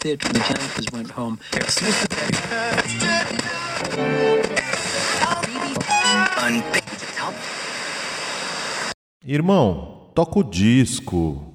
The Janitors went home. Irmão, toca o disco.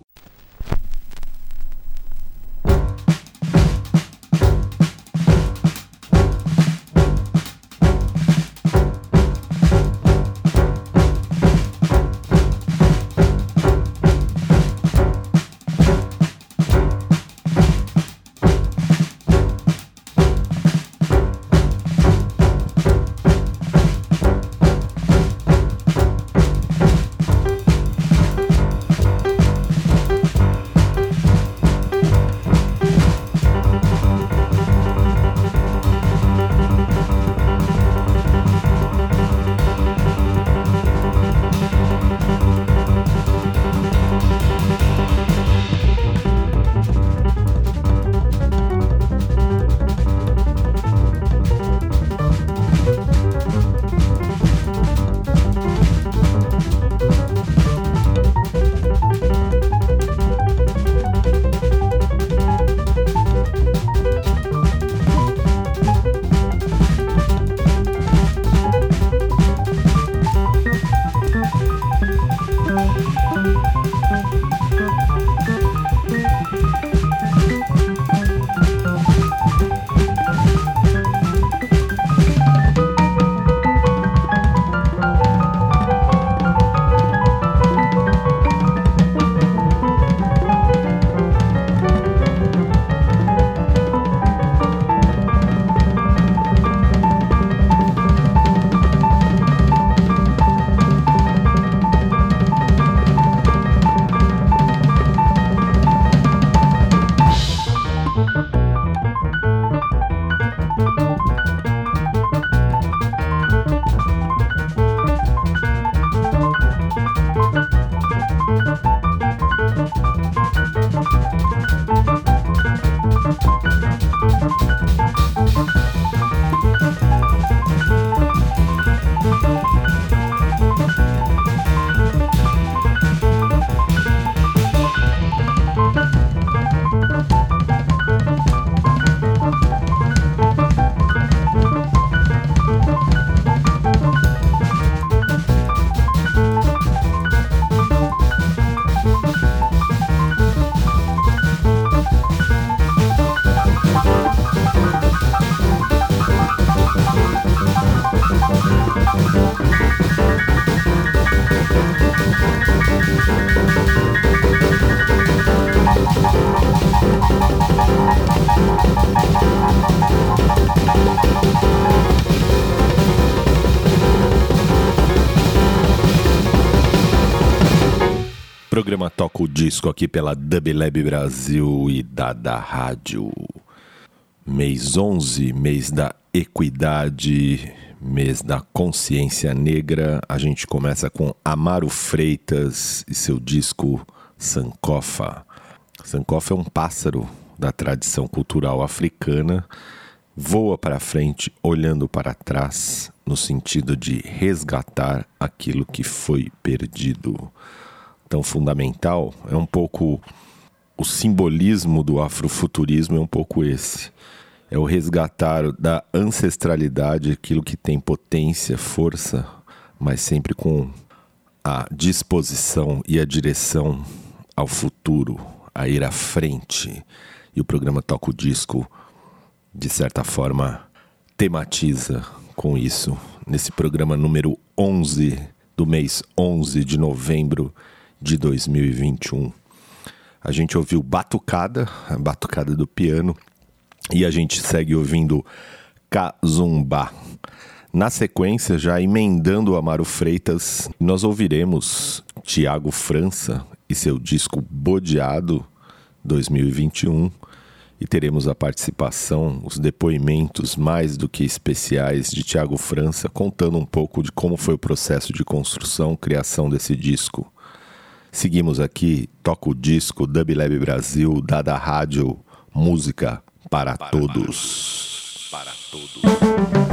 Programa Toca o Disco aqui pela Dub Lab Brasil e Dada Rádio. Mês 11, mês da equidade, mês da consciência negra. A gente começa com Amaro Freitas e seu disco Sankofa. Sankofa é um pássaro da tradição cultural africana, voa para frente olhando para trás, no sentido de resgatar aquilo que foi perdido tão fundamental é um pouco o simbolismo do afrofuturismo é um pouco esse. É o resgatar da ancestralidade aquilo que tem potência, força, mas sempre com a disposição e a direção ao futuro, a ir à frente. E o programa Toca o Disco, de certa forma, tematiza com isso. Nesse programa número 11 do mês 11 de novembro de 2021. A gente ouviu Batucada, a Batucada do piano, e a gente segue ouvindo Kazumba. Na sequência, já emendando Amaro Freitas, nós ouviremos Tiago França e seu disco Bodeado 2021 e teremos a participação, os depoimentos mais do que especiais de Tiago França, contando um pouco de como foi o processo de construção, criação desse disco. Seguimos aqui, toca o disco Dub Lab Brasil, dada rádio, música para, para todos. Para, para todos.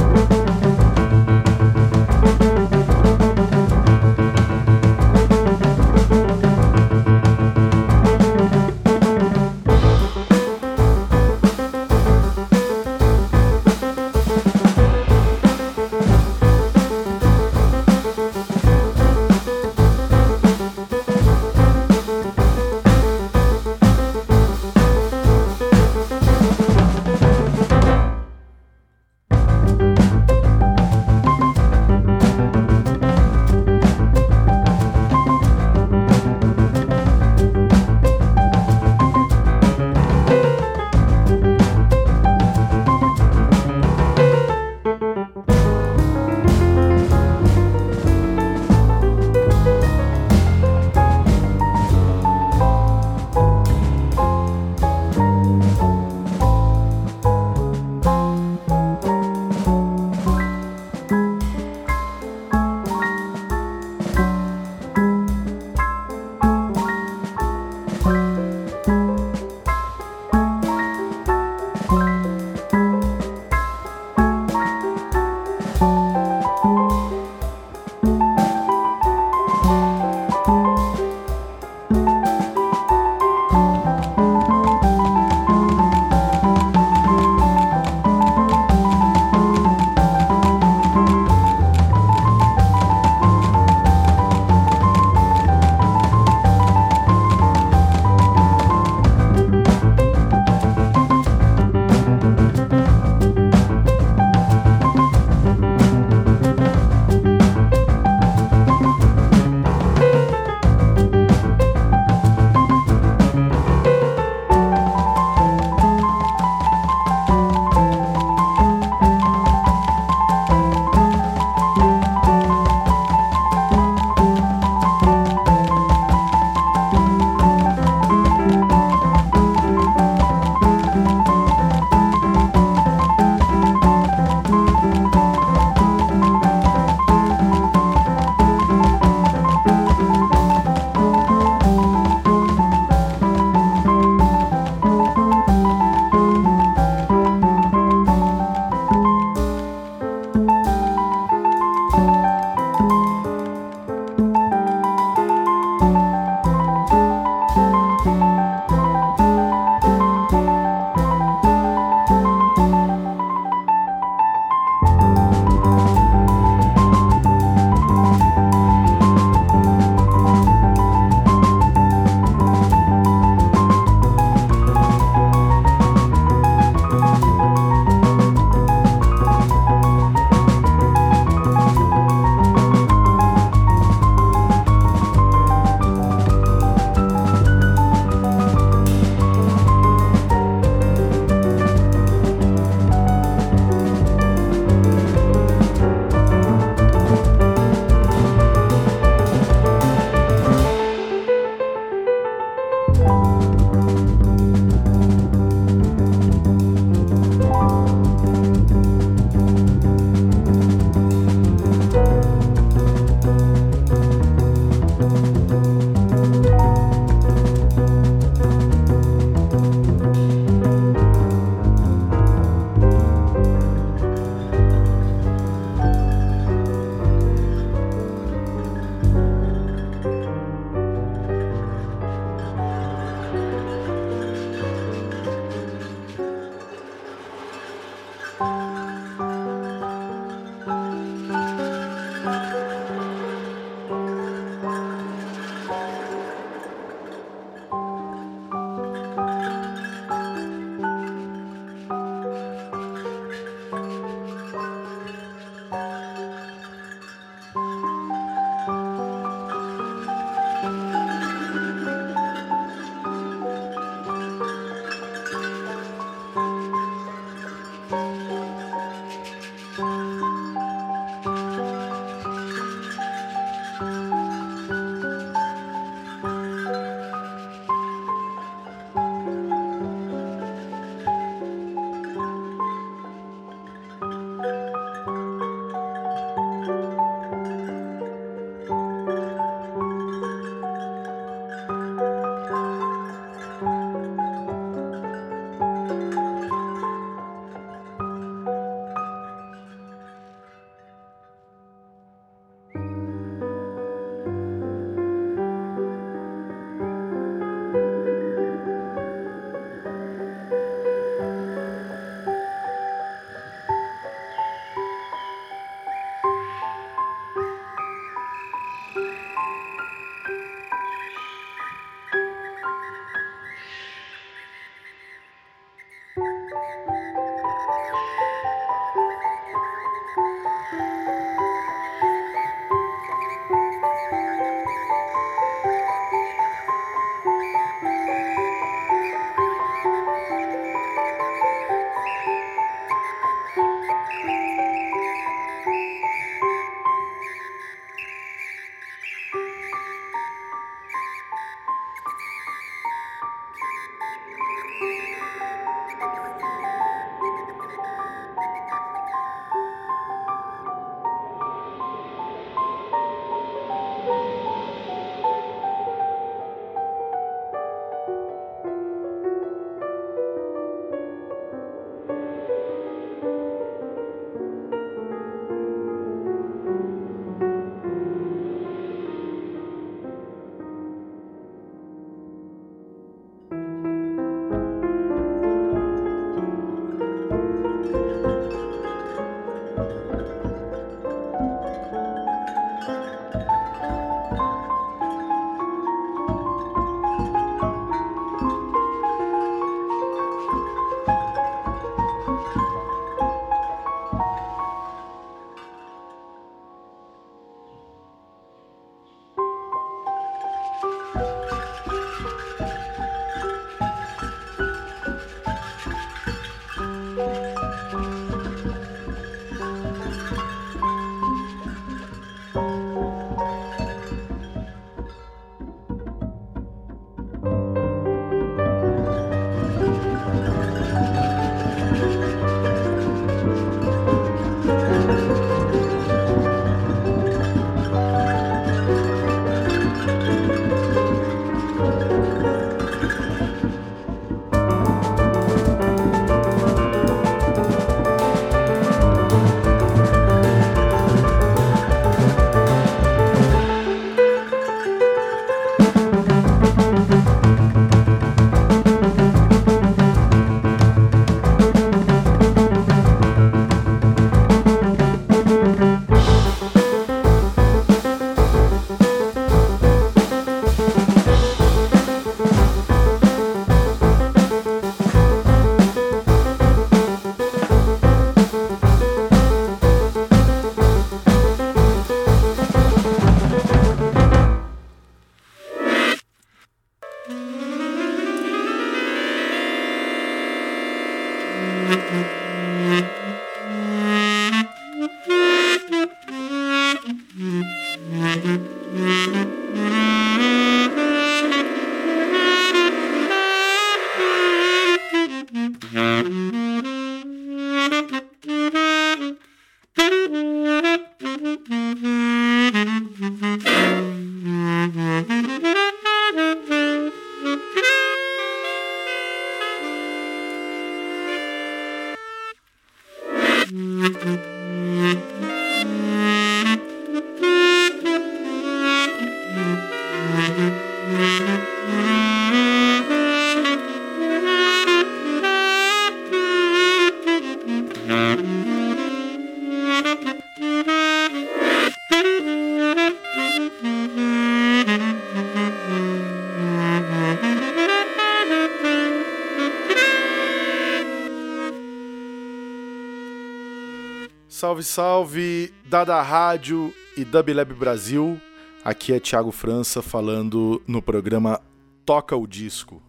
Salve, salve, Dada Rádio e Dublab Brasil. Aqui é Thiago França falando no programa Toca o Disco.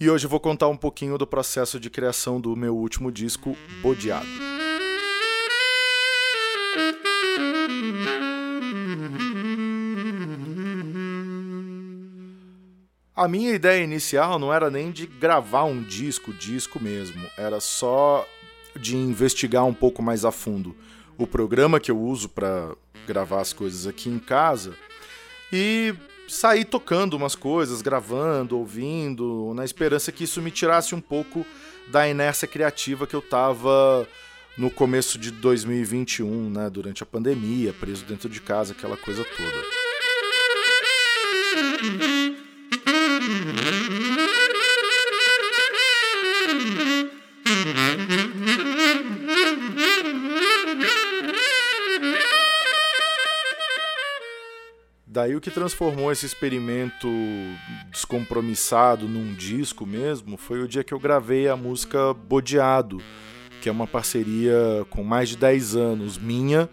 E hoje eu vou contar um pouquinho do processo de criação do meu último disco, Bodeado. A minha ideia inicial não era nem de gravar um disco, disco mesmo, era só de investigar um pouco mais a fundo o programa que eu uso para gravar as coisas aqui em casa e sair tocando umas coisas, gravando, ouvindo, na esperança que isso me tirasse um pouco da inércia criativa que eu tava no começo de 2021, né, durante a pandemia, preso dentro de casa, aquela coisa toda. Daí o que transformou esse experimento descompromissado num disco mesmo foi o dia que eu gravei a música Bodeado, que é uma parceria com mais de 10 anos minha,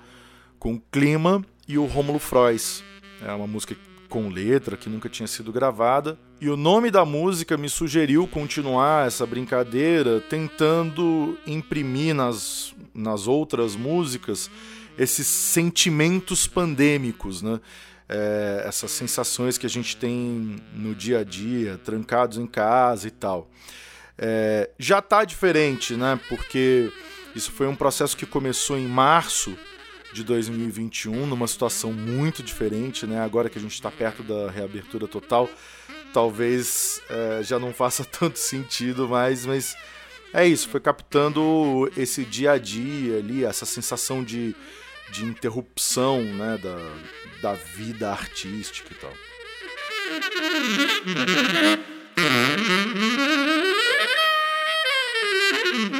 com o Clima e o Rômulo Frois. É uma música com letra que nunca tinha sido gravada. E o nome da música me sugeriu continuar essa brincadeira tentando imprimir nas, nas outras músicas esses sentimentos pandêmicos, né? É, essas sensações que a gente tem no dia a dia, trancados em casa e tal. É, já está diferente, né? Porque isso foi um processo que começou em março de 2021, numa situação muito diferente, né? Agora que a gente está perto da reabertura total, talvez é, já não faça tanto sentido mais, mas é isso, foi captando esse dia a dia ali, essa sensação de de interrupção né, da, da vida artística e tal.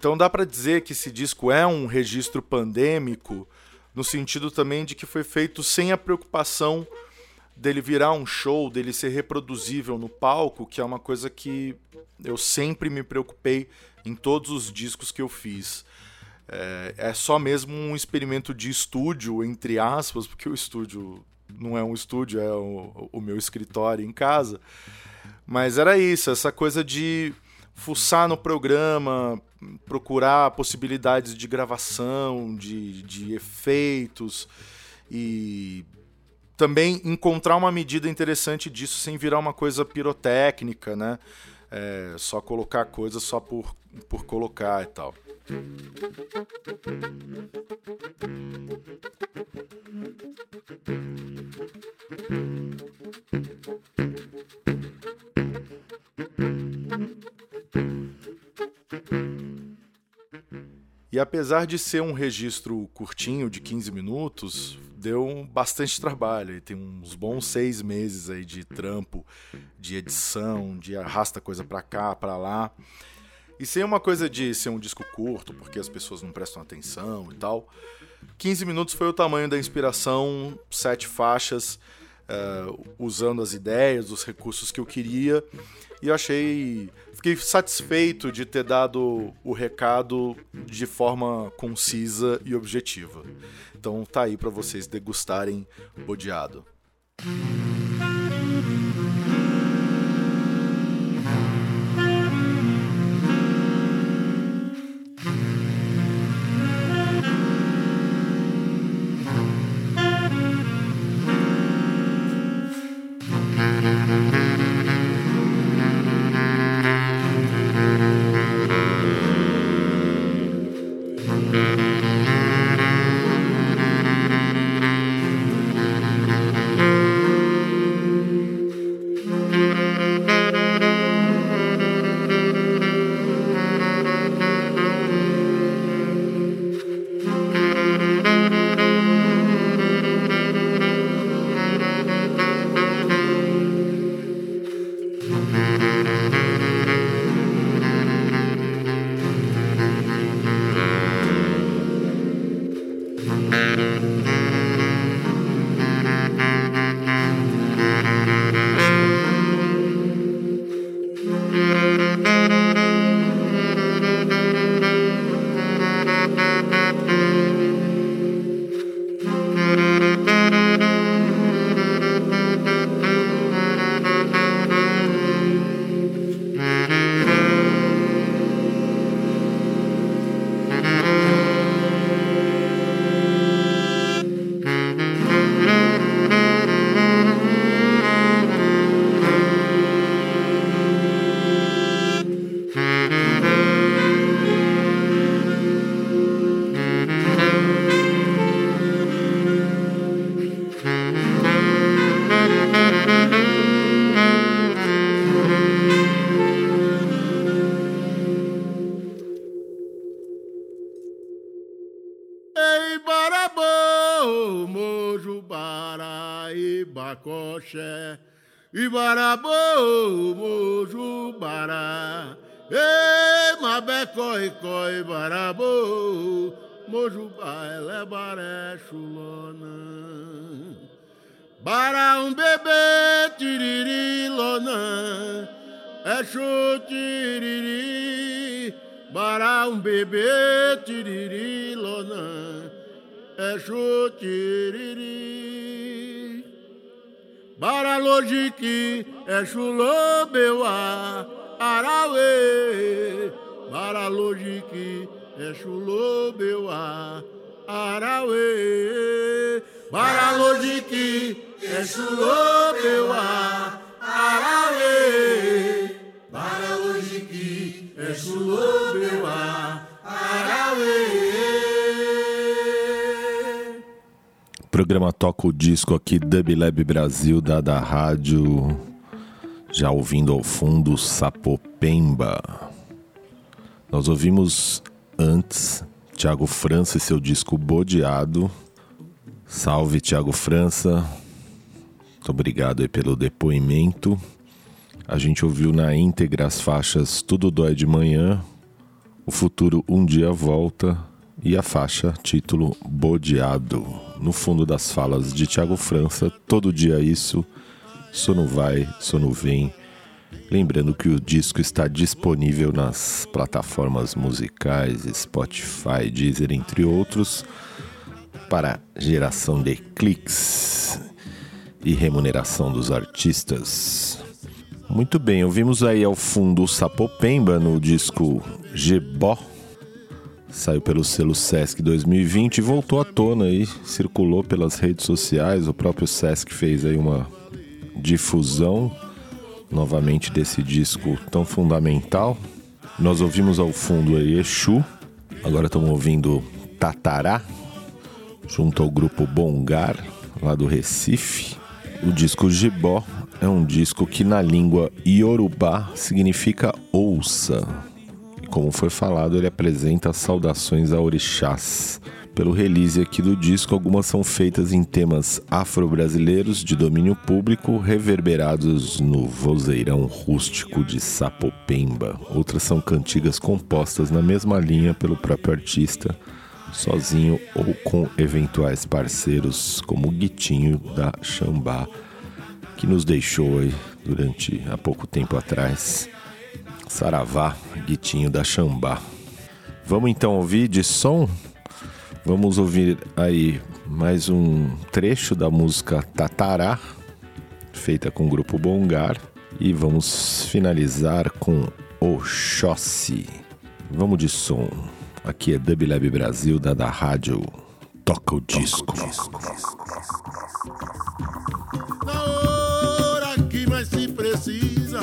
Então dá para dizer que esse disco é um registro pandêmico, no sentido também de que foi feito sem a preocupação dele virar um show, dele ser reproduzível no palco, que é uma coisa que eu sempre me preocupei em todos os discos que eu fiz. É, é só mesmo um experimento de estúdio, entre aspas, porque o estúdio não é um estúdio, é o, o meu escritório em casa. Mas era isso, essa coisa de fuçar no programa, procurar possibilidades de gravação, de, de efeitos e também encontrar uma medida interessante disso sem virar uma coisa pirotécnica, né? É, só colocar coisas só por, por colocar e tal. E apesar de ser um registro curtinho, de 15 minutos, deu bastante trabalho. E tem uns bons seis meses aí de trampo, de edição, de arrasta coisa pra cá, pra lá. E sem uma coisa de ser um disco curto, porque as pessoas não prestam atenção e tal. 15 minutos foi o tamanho da inspiração, sete faixas, uh, usando as ideias, os recursos que eu queria. E eu achei. Fiquei satisfeito de ter dado o recado de forma concisa e objetiva. Então tá aí para vocês degustarem bodeado. Ibarabô, Mojubará. Ei, Mabecói, Coi, mojuba ele baré Chulona. Bará um bebê, tiriri, lona. É tiriri. Bará um bebê, tiriri, lona. É tiriri. Bara lojiki, é chulô meu arauê. Bara é chulô meu arauê. Bara é chulô meu arauê. Programa toca o disco aqui, Dub Lab Brasil, da da rádio. Já ouvindo ao fundo Sapopemba. Nós ouvimos antes Tiago França e seu disco Bodeado. Salve, Tiago França. Muito obrigado aí pelo depoimento. A gente ouviu na íntegra as faixas Tudo Dói de Manhã, O Futuro Um Dia Volta e a faixa título Bodeado. No fundo das falas de Tiago França, todo dia isso, sono vai, sono vem. Lembrando que o disco está disponível nas plataformas musicais, Spotify, Deezer, entre outros, para geração de cliques e remuneração dos artistas. Muito bem, ouvimos aí ao fundo o Sapopemba no disco Gebó. Saiu pelo selo Sesc 2020 e voltou à tona aí, circulou pelas redes sociais. O próprio Sesc fez aí uma difusão novamente desse disco tão fundamental. Nós ouvimos ao fundo aí Exu, agora estamos ouvindo Tatará, junto ao grupo Bongar, lá do Recife. O disco Gibó é um disco que na língua iorubá significa ouça. Como foi falado, ele apresenta saudações a orixás. Pelo release aqui do disco, algumas são feitas em temas afro-brasileiros de domínio público, reverberados no vozeirão rústico de Sapopemba. Outras são cantigas compostas na mesma linha pelo próprio artista, sozinho ou com eventuais parceiros, como o Guitinho da Xambá, que nos deixou aí durante há pouco tempo atrás. Saravá, Guitinho da Xambá. Vamos então ouvir de som? Vamos ouvir aí mais um trecho da música Tatará, feita com o grupo Bongar, e vamos finalizar com Oxóssi. Vamos de som. Aqui é Dub Lab Brasil da da Rádio. Toca o disco. Na hora que mais se precisa,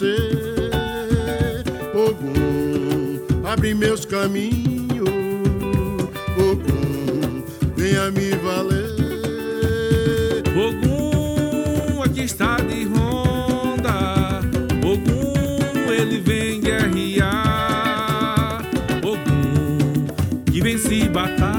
vencer, Ogum, abre meus caminhos, Ogum, venha me valer. Ogum aqui está de ronda. Ogum ele vem guerrear. Ogum que vence batalhas.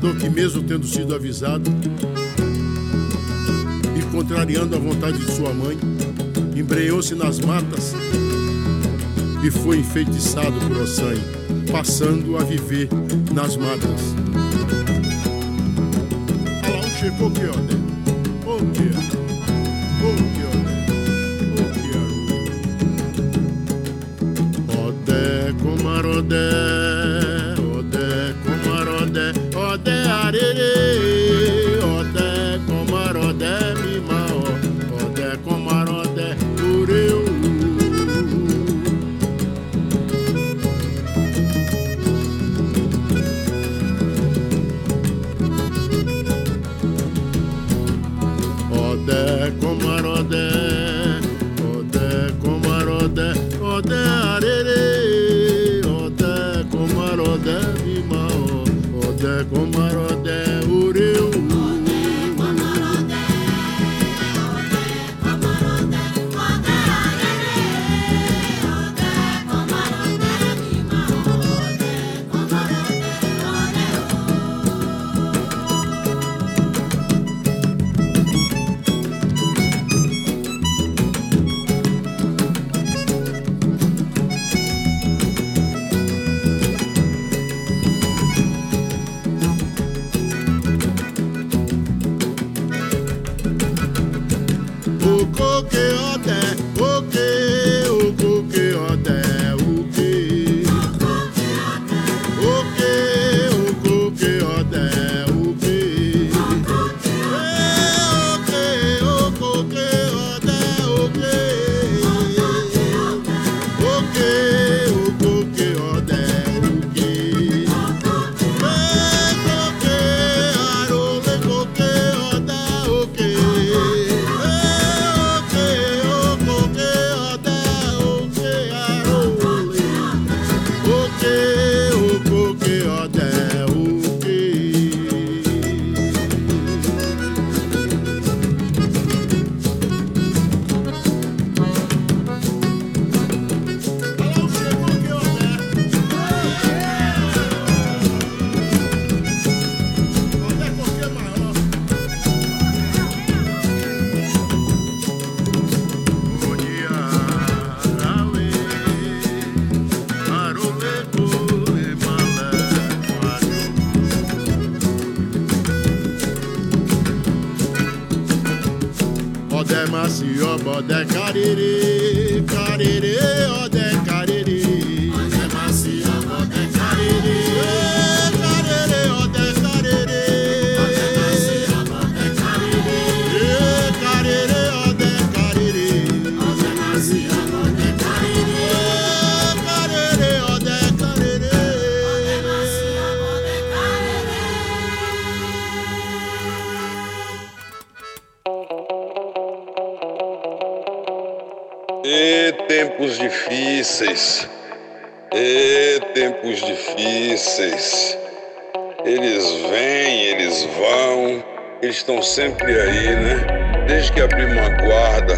Que mesmo tendo sido avisado e contrariando a vontade de sua mãe, embrenhou-se nas matas e foi enfeitiçado por Ossanho, passando a viver nas matas. Olha lá, um chegou que olha, ô quero, that guy. E tempos difíceis, e tempos difíceis. Eles vêm, eles vão, eles estão sempre aí, né? Desde que abrimos a guarda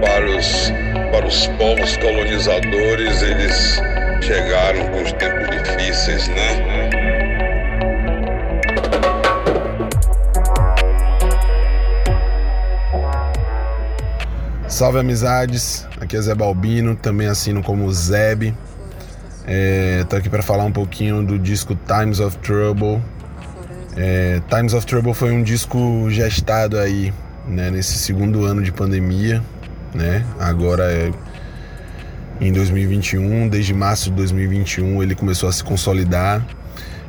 para os, para os povos colonizadores, eles chegaram com os tempos difíceis, né? Salve amizades, aqui é Zé Balbino, também assino como Zeb. É, tô aqui para falar um pouquinho do disco Times of Trouble. É, Times of Trouble foi um disco gestado aí né, nesse segundo ano de pandemia, né? Agora é em 2021, desde março de 2021 ele começou a se consolidar.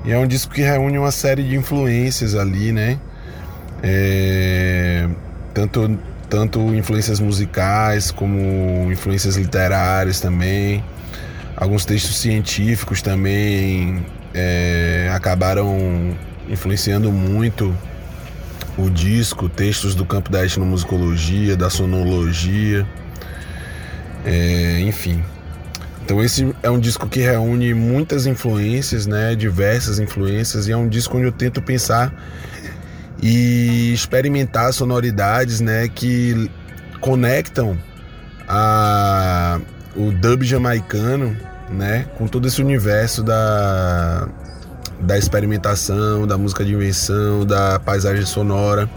E é um disco que reúne uma série de influências ali, né? É, tanto tanto influências musicais como influências literárias também. Alguns textos científicos também é, acabaram influenciando muito o disco, textos do campo da etnomusicologia, da sonologia, é, enfim. Então esse é um disco que reúne muitas influências, né, diversas influências, e é um disco onde eu tento pensar e experimentar sonoridades né, que conectam a, o dub jamaicano, né? Com todo esse universo da, da experimentação, da música de invenção, da paisagem sonora.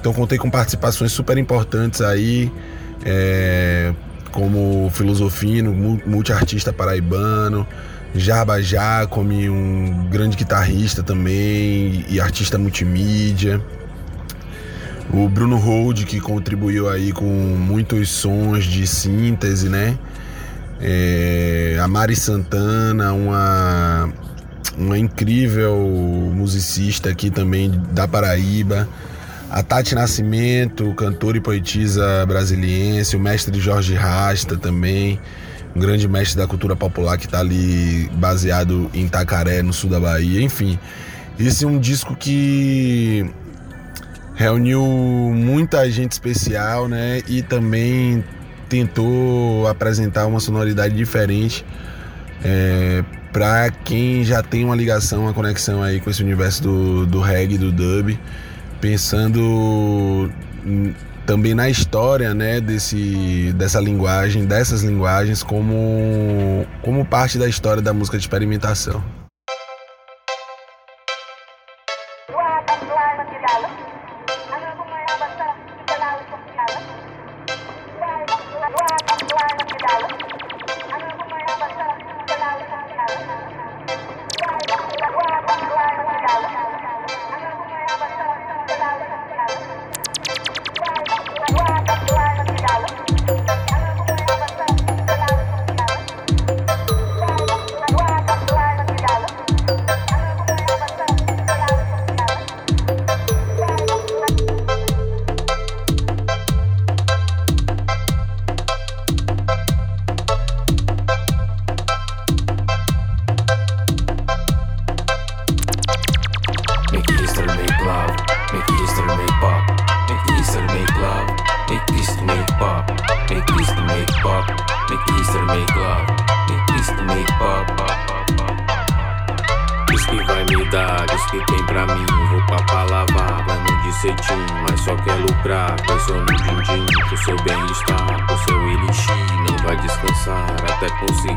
Então contei com participações super importantes aí, é, como Filosofino, multiartista paraibano, Jarba Jacome, um grande guitarrista também e artista multimídia. O Bruno Hold, que contribuiu aí com muitos sons de síntese, né? É, a Mari Santana, uma, uma incrível musicista aqui também da Paraíba. A Tati Nascimento, cantora e poetisa brasiliense. O mestre Jorge Rasta também, um grande mestre da cultura popular que está ali baseado em Itacaré, no sul da Bahia. Enfim, esse é um disco que reuniu muita gente especial, né? E também tentou apresentar uma sonoridade diferente é, para quem já tem uma ligação, uma conexão aí com esse universo do, do reggae, do dub, pensando também na história, né, desse, dessa linguagem, dessas linguagens como, como parte da história da música de experimentação. We'll see.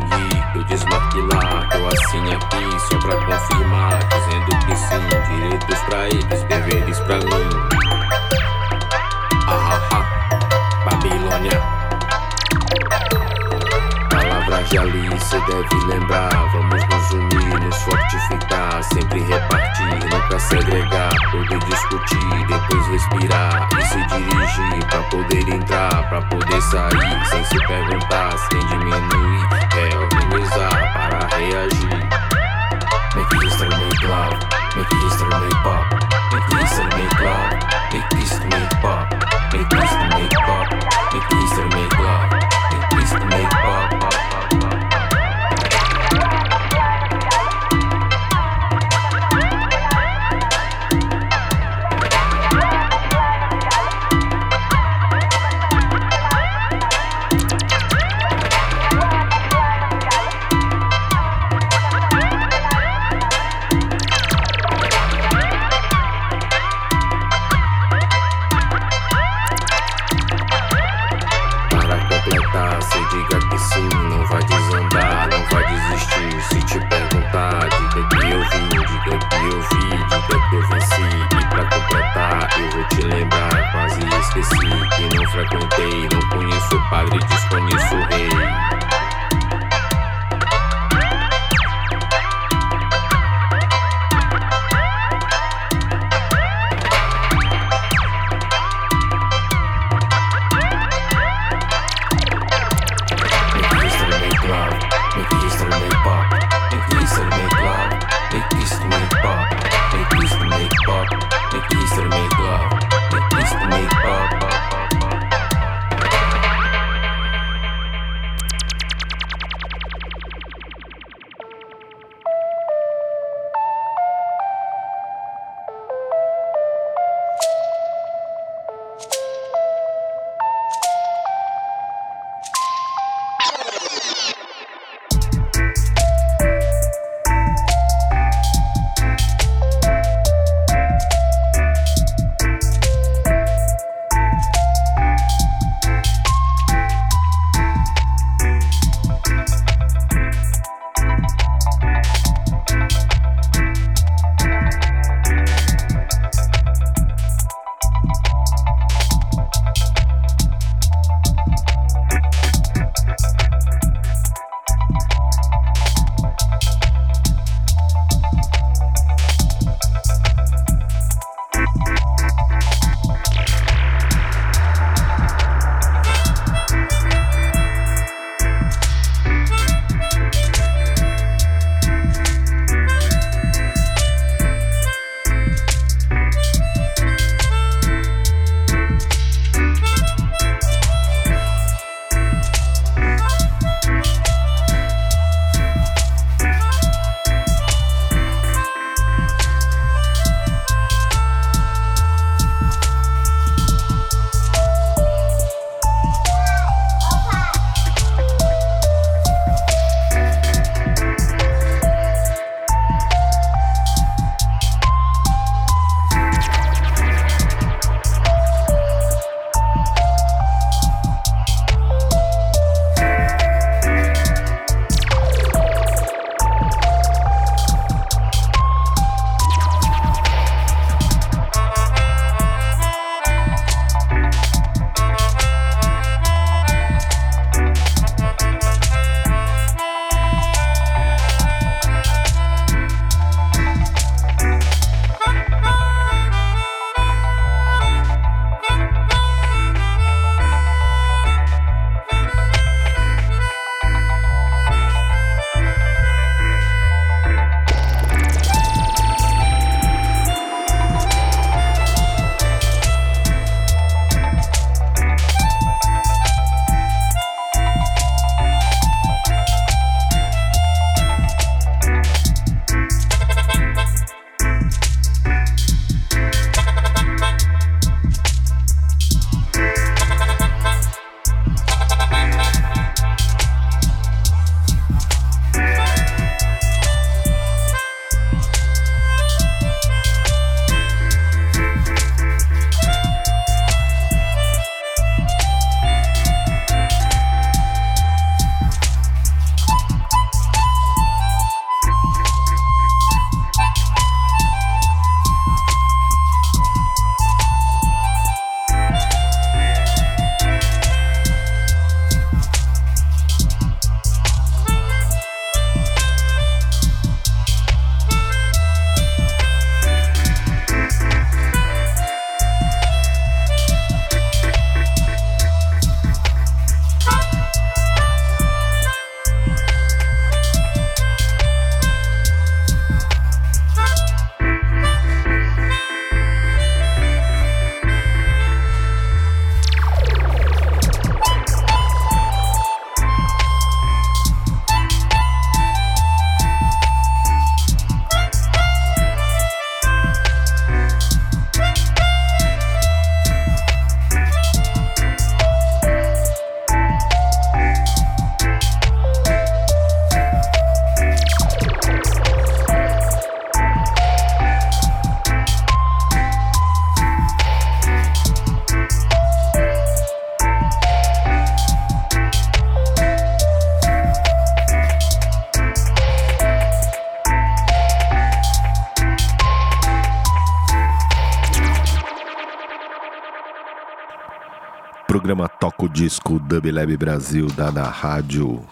Dub Lab Brasil da da rádio.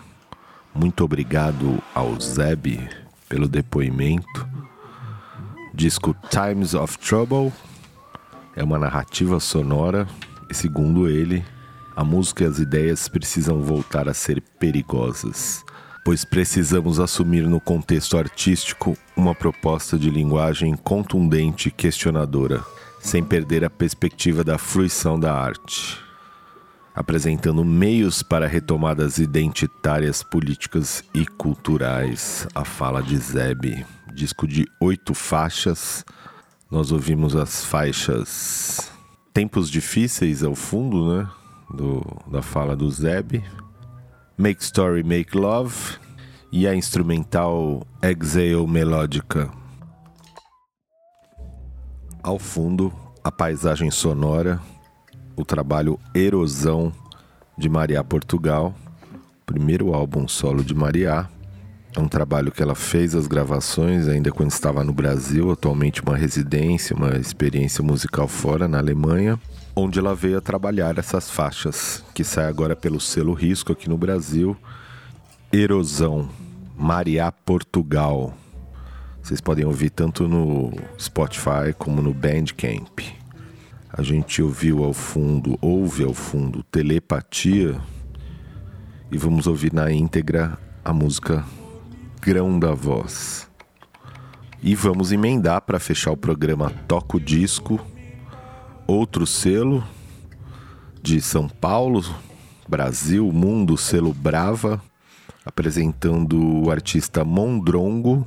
Muito obrigado ao Zeb pelo depoimento. Disco Times of Trouble é uma narrativa sonora e, segundo ele, a música e as ideias precisam voltar a ser perigosas, pois precisamos assumir no contexto artístico uma proposta de linguagem contundente e questionadora, sem perder a perspectiva da fruição da arte apresentando meios para retomadas identitárias, políticas e culturais. A fala de Zeb, disco de oito faixas. Nós ouvimos as faixas Tempos Difíceis ao fundo, né? Do, da fala do Zeb. Make Story, Make Love. E a instrumental Exhale Melódica. Ao fundo, a paisagem sonora o trabalho Erosão de Maria Portugal, primeiro álbum solo de Maria. É um trabalho que ela fez as gravações ainda quando estava no Brasil, atualmente uma residência, uma experiência musical fora na Alemanha, onde ela veio a trabalhar essas faixas, que sai agora pelo selo Risco aqui no Brasil. Erosão, Maria Portugal. Vocês podem ouvir tanto no Spotify como no Bandcamp. A gente ouviu ao fundo, ouve ao fundo Telepatia e vamos ouvir na íntegra a música Grão da Voz. E vamos emendar para fechar o programa Toco Disco, outro selo de São Paulo, Brasil, Mundo, selo Brava, apresentando o artista Mondrongo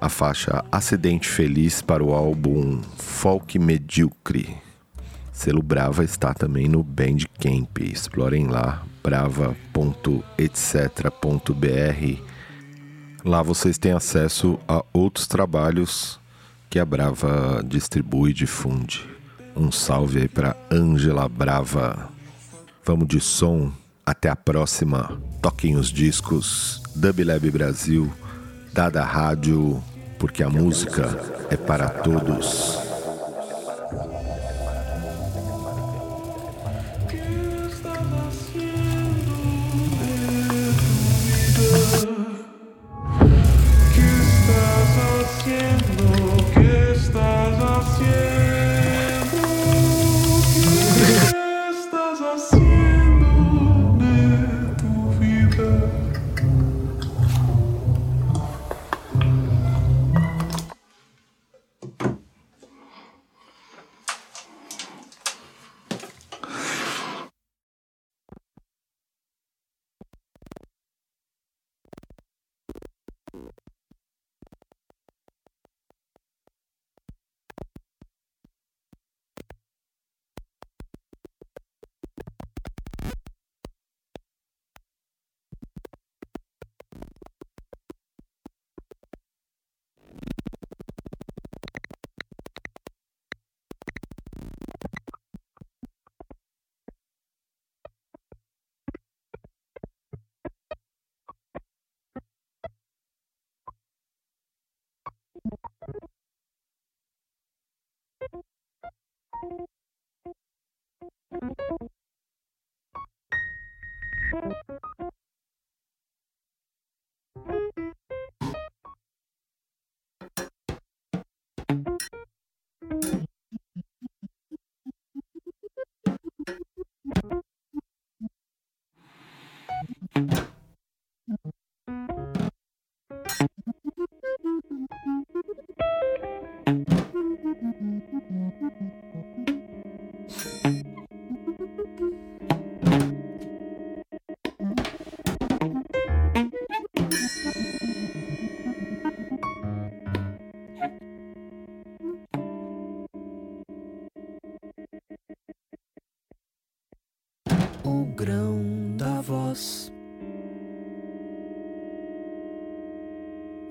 a faixa Acidente Feliz para o álbum Folk Medíocre. Selo Brava está também no Bandcamp. Explorem lá, brava.etc.br. Lá vocês têm acesso a outros trabalhos que a Brava distribui e difunde. Um salve aí para Angela Brava. Vamos de som. Até a próxima. Toquem os discos. Dub Lab Brasil Dada Rádio, porque a música é para todos.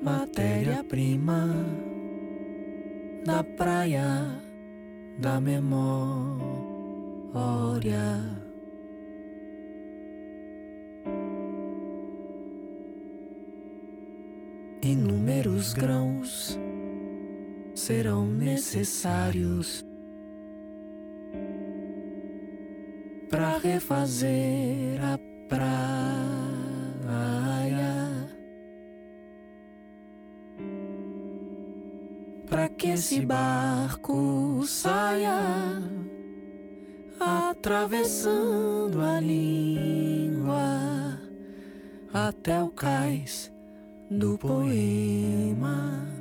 matéria-prima da praia da memória. Inúmeros grãos serão necessários para refazer a praia. desse barco saia atravessando a língua até o cais do poema.